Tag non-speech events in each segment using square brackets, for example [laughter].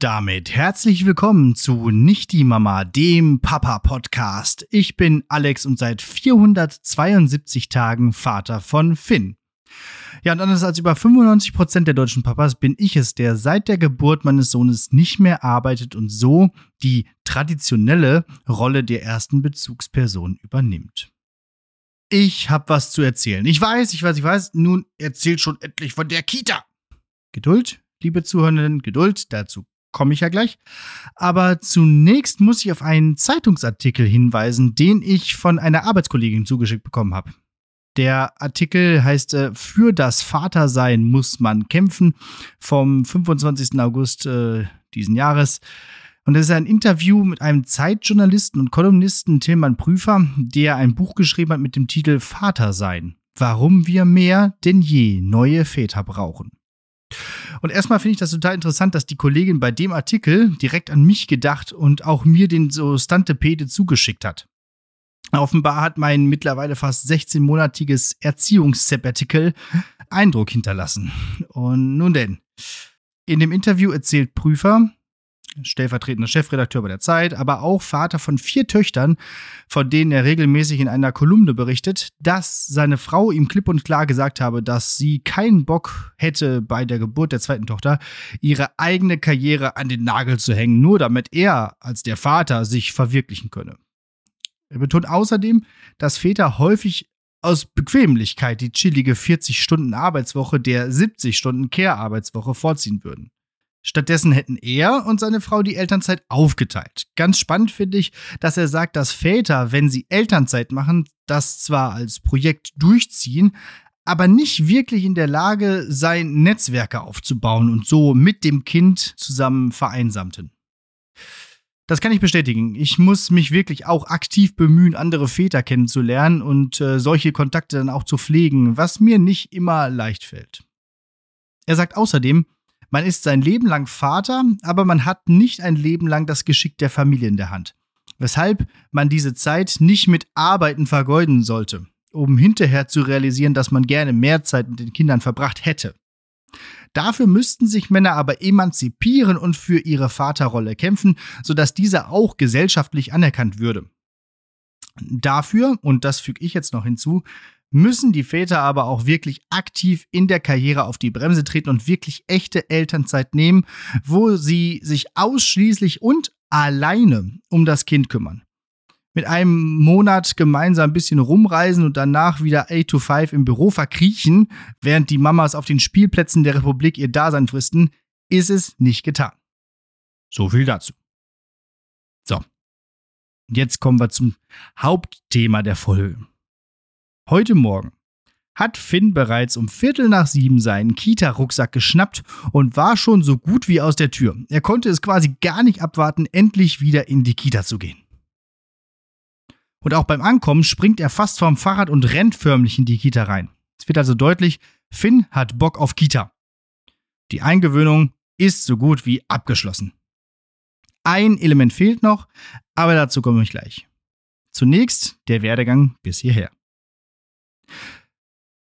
damit herzlich willkommen zu Nicht die Mama, dem Papa-Podcast. Ich bin Alex und seit 472 Tagen Vater von Finn. Ja, und anders als über 95 Prozent der deutschen Papas bin ich es, der seit der Geburt meines Sohnes nicht mehr arbeitet und so die traditionelle Rolle der ersten Bezugsperson übernimmt. Ich hab was zu erzählen. Ich weiß, ich weiß, ich weiß. Nun erzählt schon endlich von der Kita. Geduld, liebe Zuhörenden, Geduld, dazu komme ich ja gleich. Aber zunächst muss ich auf einen Zeitungsartikel hinweisen, den ich von einer Arbeitskollegin zugeschickt bekommen habe. Der Artikel heißt äh, Für das Vatersein muss man kämpfen vom 25. August äh, diesen Jahres. Und das ist ein Interview mit einem Zeitjournalisten und Kolumnisten Tilman Prüfer, der ein Buch geschrieben hat mit dem Titel Vatersein. Warum wir mehr denn je neue Väter brauchen. Und erstmal finde ich das total interessant, dass die Kollegin bei dem Artikel direkt an mich gedacht und auch mir den so Stantepede zugeschickt hat. Offenbar hat mein mittlerweile fast 16-monatiges Erziehungssabbatical Eindruck hinterlassen. Und nun denn. In dem Interview erzählt Prüfer, stellvertretender Chefredakteur bei der Zeit, aber auch Vater von vier Töchtern, von denen er regelmäßig in einer Kolumne berichtet, dass seine Frau ihm klipp und klar gesagt habe, dass sie keinen Bock hätte, bei der Geburt der zweiten Tochter ihre eigene Karriere an den Nagel zu hängen, nur damit er als der Vater sich verwirklichen könne. Er betont außerdem, dass Väter häufig aus Bequemlichkeit die chillige 40 Stunden Arbeitswoche der 70 Stunden Care-Arbeitswoche vorziehen würden. Stattdessen hätten er und seine Frau die Elternzeit aufgeteilt. Ganz spannend finde ich, dass er sagt, dass Väter, wenn sie Elternzeit machen, das zwar als Projekt durchziehen, aber nicht wirklich in der Lage seien, Netzwerke aufzubauen und so mit dem Kind zusammen vereinsamten. Das kann ich bestätigen. Ich muss mich wirklich auch aktiv bemühen, andere Väter kennenzulernen und äh, solche Kontakte dann auch zu pflegen, was mir nicht immer leicht fällt. Er sagt außerdem, man ist sein Leben lang Vater, aber man hat nicht ein Leben lang das Geschick der Familie in der Hand. Weshalb man diese Zeit nicht mit Arbeiten vergeuden sollte, um hinterher zu realisieren, dass man gerne mehr Zeit mit den Kindern verbracht hätte. Dafür müssten sich Männer aber emanzipieren und für ihre Vaterrolle kämpfen, sodass diese auch gesellschaftlich anerkannt würde. Dafür, und das füge ich jetzt noch hinzu, müssen die Väter aber auch wirklich aktiv in der Karriere auf die Bremse treten und wirklich echte Elternzeit nehmen, wo sie sich ausschließlich und alleine um das Kind kümmern. Mit einem Monat gemeinsam ein bisschen rumreisen und danach wieder 8 to 5 im Büro verkriechen, während die Mamas auf den Spielplätzen der Republik ihr Dasein fristen, ist es nicht getan. So viel dazu. So. Jetzt kommen wir zum Hauptthema der Folge. Heute Morgen hat Finn bereits um Viertel nach sieben seinen Kita-Rucksack geschnappt und war schon so gut wie aus der Tür. Er konnte es quasi gar nicht abwarten, endlich wieder in die Kita zu gehen. Und auch beim Ankommen springt er fast vom Fahrrad und rennt förmlich in die Kita rein. Es wird also deutlich, Finn hat Bock auf Kita. Die Eingewöhnung ist so gut wie abgeschlossen. Ein Element fehlt noch, aber dazu komme ich gleich. Zunächst der Werdegang bis hierher.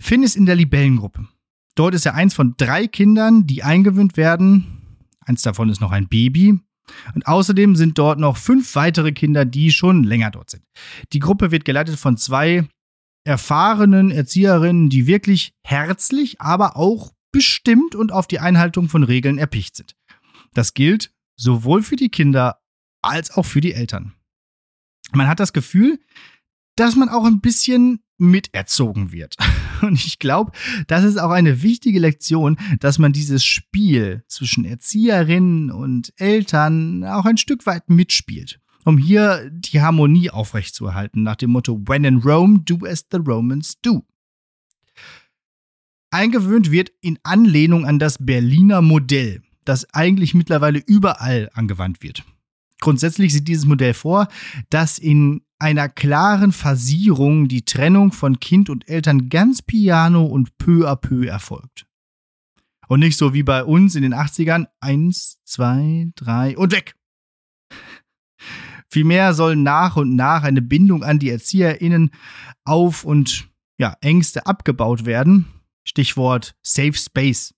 Finn ist in der Libellengruppe. Dort ist er eins von drei Kindern, die eingewöhnt werden. Eins davon ist noch ein Baby. Und außerdem sind dort noch fünf weitere Kinder, die schon länger dort sind. Die Gruppe wird geleitet von zwei erfahrenen Erzieherinnen, die wirklich herzlich, aber auch bestimmt und auf die Einhaltung von Regeln erpicht sind. Das gilt sowohl für die Kinder als auch für die Eltern. Man hat das Gefühl, dass man auch ein bisschen miterzogen wird. [laughs] Und ich glaube, das ist auch eine wichtige Lektion, dass man dieses Spiel zwischen Erzieherinnen und Eltern auch ein Stück weit mitspielt, um hier die Harmonie aufrechtzuerhalten, nach dem Motto When in Rome, do as the Romans do. Eingewöhnt wird in Anlehnung an das Berliner Modell, das eigentlich mittlerweile überall angewandt wird. Grundsätzlich sieht dieses Modell vor, dass in einer klaren Phasierung die Trennung von Kind und Eltern ganz piano und peu à peu erfolgt. Und nicht so wie bei uns in den 80ern, eins, zwei, drei und weg. Vielmehr soll nach und nach eine Bindung an die ErzieherInnen auf und ja, Ängste abgebaut werden. Stichwort Safe Space.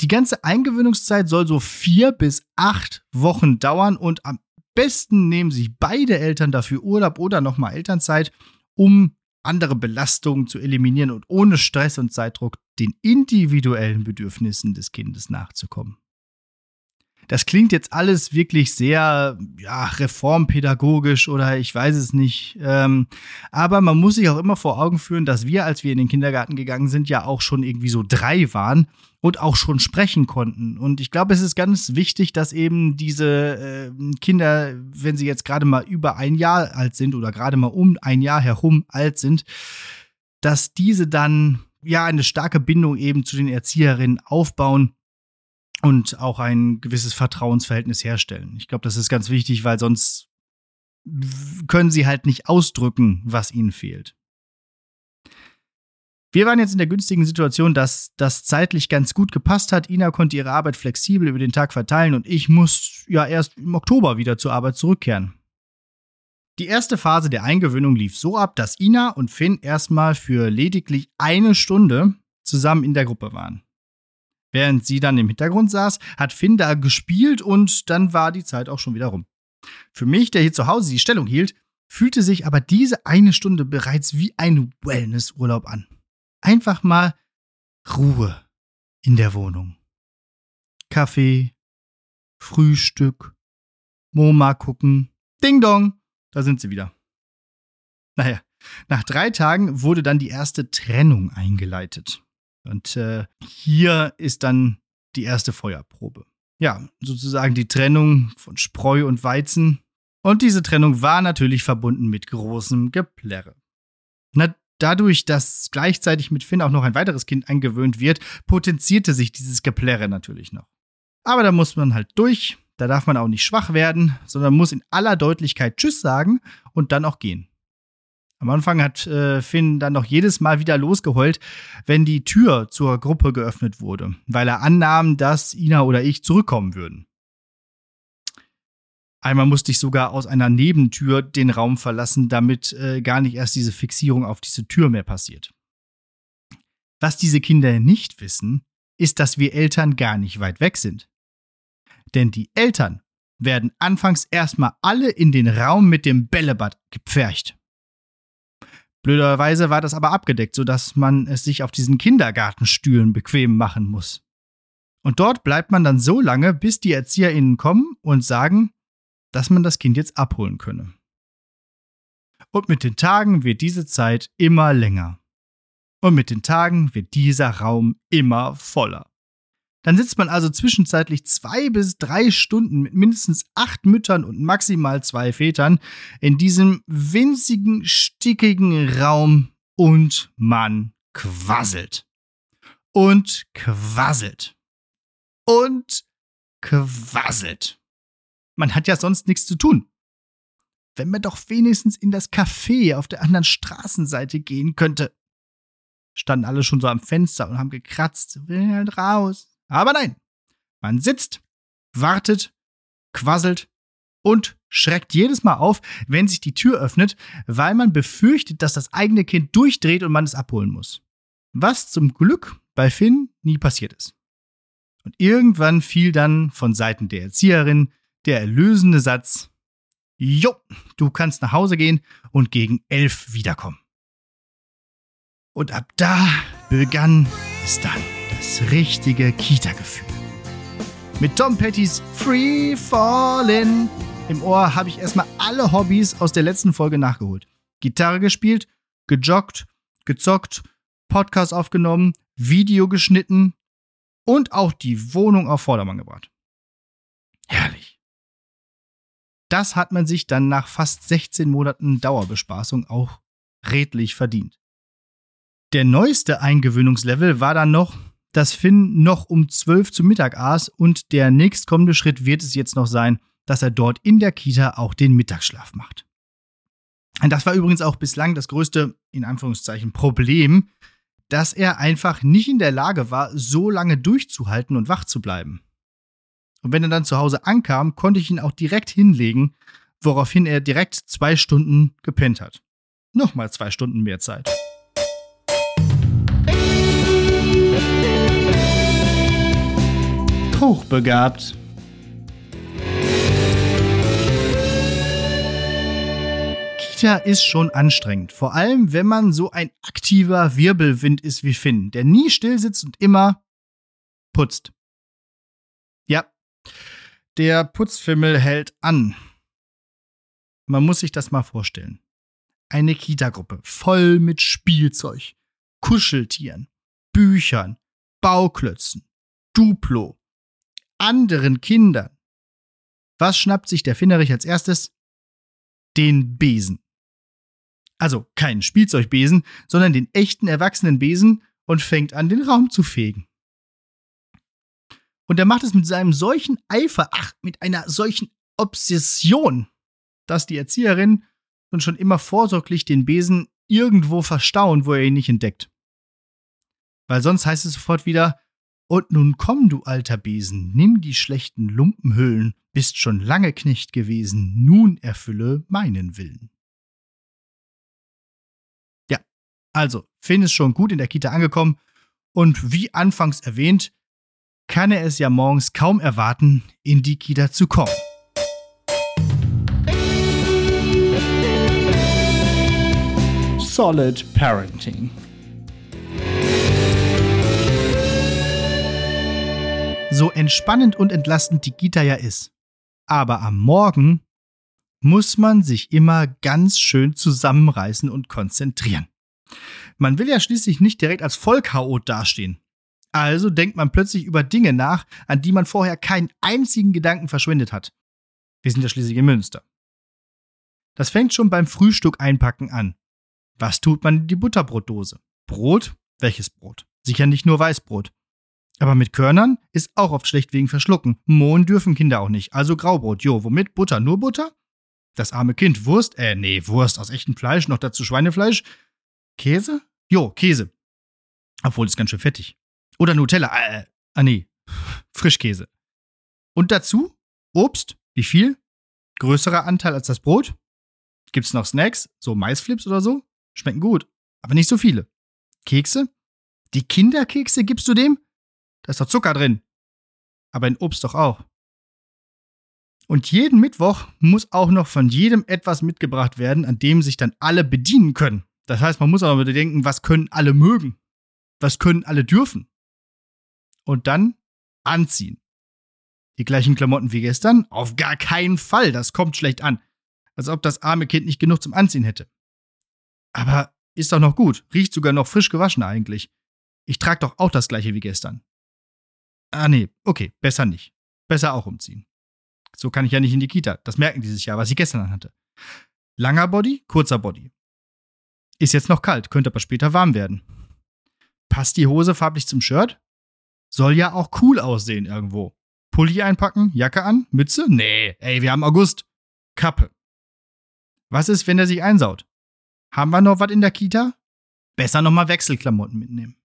Die ganze Eingewöhnungszeit soll so vier bis acht Wochen dauern und am besten nehmen sich beide Eltern dafür Urlaub oder nochmal Elternzeit, um andere Belastungen zu eliminieren und ohne Stress und Zeitdruck den individuellen Bedürfnissen des Kindes nachzukommen. Das klingt jetzt alles wirklich sehr ja, reformpädagogisch oder ich weiß es nicht. Ähm, aber man muss sich auch immer vor Augen führen, dass wir, als wir in den Kindergarten gegangen sind, ja auch schon irgendwie so drei waren und auch schon sprechen konnten. Und ich glaube, es ist ganz wichtig, dass eben diese äh, Kinder, wenn sie jetzt gerade mal über ein Jahr alt sind oder gerade mal um ein Jahr herum alt sind, dass diese dann ja eine starke Bindung eben zu den Erzieherinnen aufbauen und auch ein gewisses Vertrauensverhältnis herstellen. Ich glaube, das ist ganz wichtig, weil sonst können sie halt nicht ausdrücken, was ihnen fehlt. Wir waren jetzt in der günstigen Situation, dass das zeitlich ganz gut gepasst hat. Ina konnte ihre Arbeit flexibel über den Tag verteilen und ich muss ja erst im Oktober wieder zur Arbeit zurückkehren. Die erste Phase der Eingewöhnung lief so ab, dass Ina und Finn erstmal für lediglich eine Stunde zusammen in der Gruppe waren. Während sie dann im Hintergrund saß, hat Finn da gespielt und dann war die Zeit auch schon wieder rum. Für mich, der hier zu Hause die Stellung hielt, fühlte sich aber diese eine Stunde bereits wie ein Wellnessurlaub an. Einfach mal Ruhe in der Wohnung. Kaffee, Frühstück, MoMA gucken, Ding Dong, da sind sie wieder. Naja, nach drei Tagen wurde dann die erste Trennung eingeleitet. Und äh, hier ist dann die erste Feuerprobe. Ja, sozusagen die Trennung von Spreu und Weizen. Und diese Trennung war natürlich verbunden mit großem Geplärre. Dadurch, dass gleichzeitig mit Finn auch noch ein weiteres Kind eingewöhnt wird, potenzierte sich dieses Geplärre natürlich noch. Aber da muss man halt durch, da darf man auch nicht schwach werden, sondern muss in aller Deutlichkeit Tschüss sagen und dann auch gehen. Am Anfang hat äh, Finn dann noch jedes Mal wieder losgeheult, wenn die Tür zur Gruppe geöffnet wurde, weil er annahm, dass Ina oder ich zurückkommen würden. Einmal musste ich sogar aus einer Nebentür den Raum verlassen, damit äh, gar nicht erst diese Fixierung auf diese Tür mehr passiert. Was diese Kinder nicht wissen, ist, dass wir Eltern gar nicht weit weg sind. Denn die Eltern werden anfangs erstmal alle in den Raum mit dem Bällebad gepfercht. Blöderweise war das aber abgedeckt, sodass man es sich auf diesen Kindergartenstühlen bequem machen muss. Und dort bleibt man dann so lange, bis die ErzieherInnen kommen und sagen, dass man das Kind jetzt abholen könne. Und mit den Tagen wird diese Zeit immer länger. Und mit den Tagen wird dieser Raum immer voller. Dann sitzt man also zwischenzeitlich zwei bis drei Stunden mit mindestens acht Müttern und maximal zwei Vätern in diesem winzigen, stickigen Raum und man quasselt. Und quasselt. Und quasselt. Man hat ja sonst nichts zu tun. Wenn man doch wenigstens in das Café auf der anderen Straßenseite gehen könnte. Standen alle schon so am Fenster und haben gekratzt. Will halt raus. Aber nein, man sitzt, wartet, quasselt und schreckt jedes Mal auf, wenn sich die Tür öffnet, weil man befürchtet, dass das eigene Kind durchdreht und man es abholen muss. Was zum Glück bei Finn nie passiert ist. Und irgendwann fiel dann von Seiten der Erzieherin der erlösende Satz: Jo, du kannst nach Hause gehen und gegen elf wiederkommen. Und ab da begann es dann das richtige Kita-Gefühl. Mit Tom Pettys Free Fallin' im Ohr habe ich erstmal alle Hobbys aus der letzten Folge nachgeholt. Gitarre gespielt, gejoggt, gezockt, Podcast aufgenommen, Video geschnitten und auch die Wohnung auf Vordermann gebracht. Herrlich. Das hat man sich dann nach fast 16 Monaten Dauerbespaßung auch redlich verdient. Der neueste Eingewöhnungslevel war dann noch, dass Finn noch um 12 zu Mittag aß und der nächstkommende Schritt wird es jetzt noch sein, dass er dort in der Kita auch den Mittagsschlaf macht. Und das war übrigens auch bislang das größte, in Anführungszeichen, Problem, dass er einfach nicht in der Lage war, so lange durchzuhalten und wach zu bleiben. Und wenn er dann zu Hause ankam, konnte ich ihn auch direkt hinlegen, woraufhin er direkt zwei Stunden gepennt hat. Nochmal zwei Stunden mehr Zeit. Hochbegabt. Kita ist schon anstrengend, vor allem wenn man so ein aktiver Wirbelwind ist wie Finn, der nie still sitzt und immer putzt. Der Putzfimmel hält an. Man muss sich das mal vorstellen. Eine Kita-Gruppe voll mit Spielzeug, Kuscheltieren, Büchern, Bauklötzen, Duplo, anderen Kindern. Was schnappt sich der Finnerich als erstes? Den Besen. Also keinen Spielzeugbesen, sondern den echten erwachsenen Besen und fängt an, den Raum zu fegen. Und er macht es mit seinem solchen Eifer, ach, mit einer solchen Obsession, dass die Erzieherin nun schon immer vorsorglich den Besen irgendwo verstauen, wo er ihn nicht entdeckt. Weil sonst heißt es sofort wieder, und nun komm, du alter Besen, nimm die schlechten Lumpenhüllen, bist schon lange Knecht gewesen, nun erfülle meinen Willen. Ja, also, Finn ist schon gut in der Kita angekommen und wie anfangs erwähnt, kann er es ja morgens kaum erwarten, in die Kita zu kommen. Solid Parenting. So entspannend und entlastend die Kita ja ist. Aber am Morgen muss man sich immer ganz schön zusammenreißen und konzentrieren. Man will ja schließlich nicht direkt als Vollchaot dastehen. Also denkt man plötzlich über Dinge nach, an die man vorher keinen einzigen Gedanken verschwendet hat. Wir sind ja schließlich in Münster. Das fängt schon beim Frühstück einpacken an. Was tut man in die Butterbrotdose? Brot? Welches Brot? Sicher nicht nur Weißbrot. Aber mit Körnern ist auch oft schlecht wegen Verschlucken. Mohn dürfen Kinder auch nicht. Also Graubrot. Jo, womit? Butter? Nur Butter? Das arme Kind. Wurst? Äh, nee, Wurst aus echtem Fleisch, noch dazu Schweinefleisch. Käse? Jo, Käse. Obwohl, ist ganz schön fettig. Oder Nutella. Äh, ah nee, Frischkäse. Und dazu Obst. Wie viel? Größerer Anteil als das Brot. Gibt's noch Snacks? So Maisflips oder so? Schmecken gut, aber nicht so viele. Kekse? Die Kinderkekse gibst du dem? Da ist doch Zucker drin. Aber in Obst doch auch. Und jeden Mittwoch muss auch noch von jedem etwas mitgebracht werden, an dem sich dann alle bedienen können. Das heißt, man muss auch wieder denken, was können alle mögen? Was können alle dürfen? Und dann anziehen. Die gleichen Klamotten wie gestern? Auf gar keinen Fall, das kommt schlecht an. Als ob das arme Kind nicht genug zum Anziehen hätte. Aber ist doch noch gut, riecht sogar noch frisch gewaschen eigentlich. Ich trage doch auch das gleiche wie gestern. Ah nee, okay, besser nicht. Besser auch umziehen. So kann ich ja nicht in die Kita. Das merken die sich ja, was ich gestern anhatte. Langer Body, kurzer Body. Ist jetzt noch kalt, könnte aber später warm werden. Passt die Hose farblich zum Shirt? Soll ja auch cool aussehen irgendwo. Pulli einpacken, Jacke an, Mütze? Nee, ey, wir haben August. Kappe. Was ist, wenn er sich einsaut? Haben wir noch was in der Kita? Besser nochmal Wechselklamotten mitnehmen.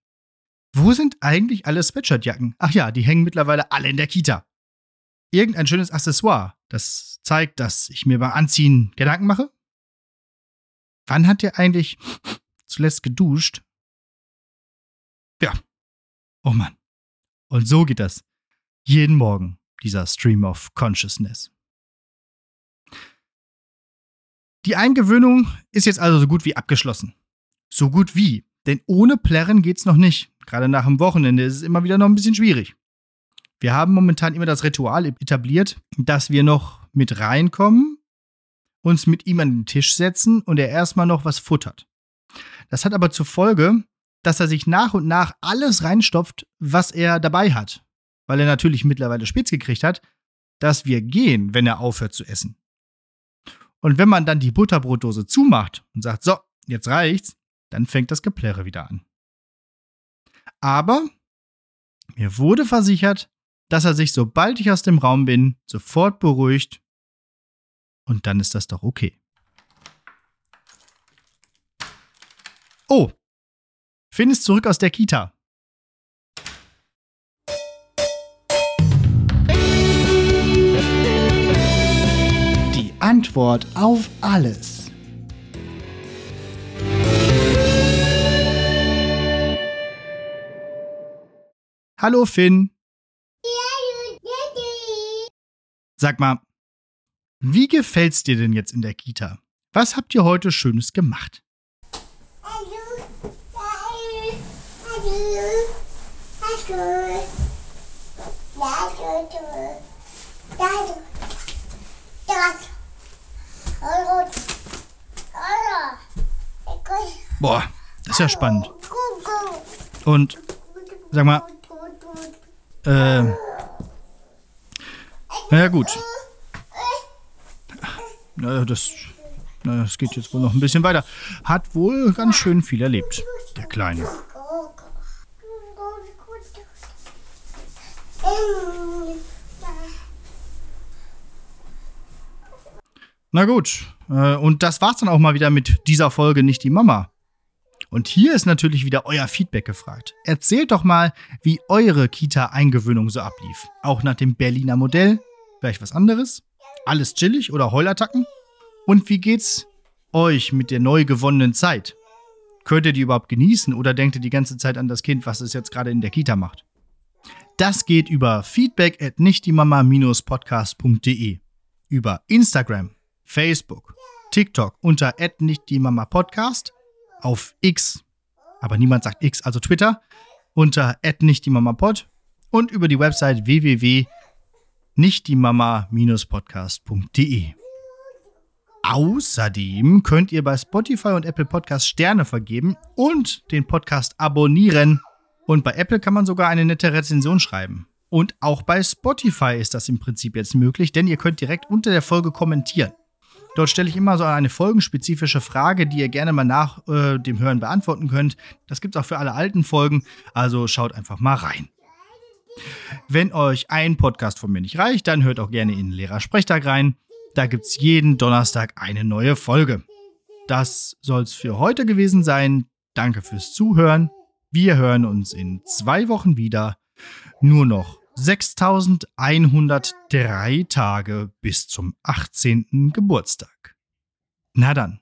Wo sind eigentlich alle Sweatshirtjacken? Ach ja, die hängen mittlerweile alle in der Kita. Irgendein schönes Accessoire, das zeigt, dass ich mir beim Anziehen Gedanken mache? Wann hat der eigentlich zuletzt geduscht? Ja. Oh Mann. Und so geht das jeden Morgen, dieser Stream of Consciousness. Die Eingewöhnung ist jetzt also so gut wie abgeschlossen. So gut wie, denn ohne Plärren geht's noch nicht. Gerade nach dem Wochenende ist es immer wieder noch ein bisschen schwierig. Wir haben momentan immer das Ritual etabliert, dass wir noch mit reinkommen, uns mit ihm an den Tisch setzen und er erstmal noch was futtert. Das hat aber zur Folge, dass er sich nach und nach alles reinstopft, was er dabei hat. Weil er natürlich mittlerweile spitz gekriegt hat, dass wir gehen, wenn er aufhört zu essen. Und wenn man dann die Butterbrotdose zumacht und sagt, so, jetzt reicht's, dann fängt das Geplärre wieder an. Aber mir wurde versichert, dass er sich, sobald ich aus dem Raum bin, sofort beruhigt Und dann ist das doch okay. Oh, Finn ist zurück aus der Kita. Die Antwort auf alles. Hallo Finn. Sag mal, wie gefällt's dir denn jetzt in der Kita? Was habt ihr heute Schönes gemacht? Boah, das ist ja spannend. Und sag mal, äh, naja gut. Naja, das, naja, das geht jetzt wohl noch ein bisschen weiter. Hat wohl ganz schön viel erlebt, der Kleine. Na gut, äh, und das war's dann auch mal wieder mit dieser Folge nicht die Mama. Und hier ist natürlich wieder euer Feedback gefragt. Erzählt doch mal, wie eure Kita-Eingewöhnung so ablief. Auch nach dem Berliner Modell. Vielleicht was anderes? Alles chillig oder Heulattacken? Und wie geht's euch mit der neu gewonnenen Zeit? Könnt ihr die überhaupt genießen oder denkt ihr die ganze Zeit an das Kind, was es jetzt gerade in der Kita macht? Das geht über feedback at nichtdiemama-podcast.de, über Instagram, Facebook, TikTok unter @nichtdiemama-podcast, auf X, aber niemand sagt X, also Twitter, unter @nichtdiemama-pod und über die Website www.nichtdiemama-podcast.de. Außerdem könnt ihr bei Spotify und Apple Podcast Sterne vergeben und den Podcast abonnieren. Und bei Apple kann man sogar eine nette Rezension schreiben. Und auch bei Spotify ist das im Prinzip jetzt möglich, denn ihr könnt direkt unter der Folge kommentieren. Dort stelle ich immer so eine folgenspezifische Frage, die ihr gerne mal nach äh, dem Hören beantworten könnt. Das gibt es auch für alle alten Folgen, also schaut einfach mal rein. Wenn euch ein Podcast von mir nicht reicht, dann hört auch gerne in Lehrersprechtag rein. Da gibt es jeden Donnerstag eine neue Folge. Das soll es für heute gewesen sein. Danke fürs Zuhören. Wir hören uns in zwei Wochen wieder. Nur noch 6103 Tage bis zum 18. Geburtstag. Na dann.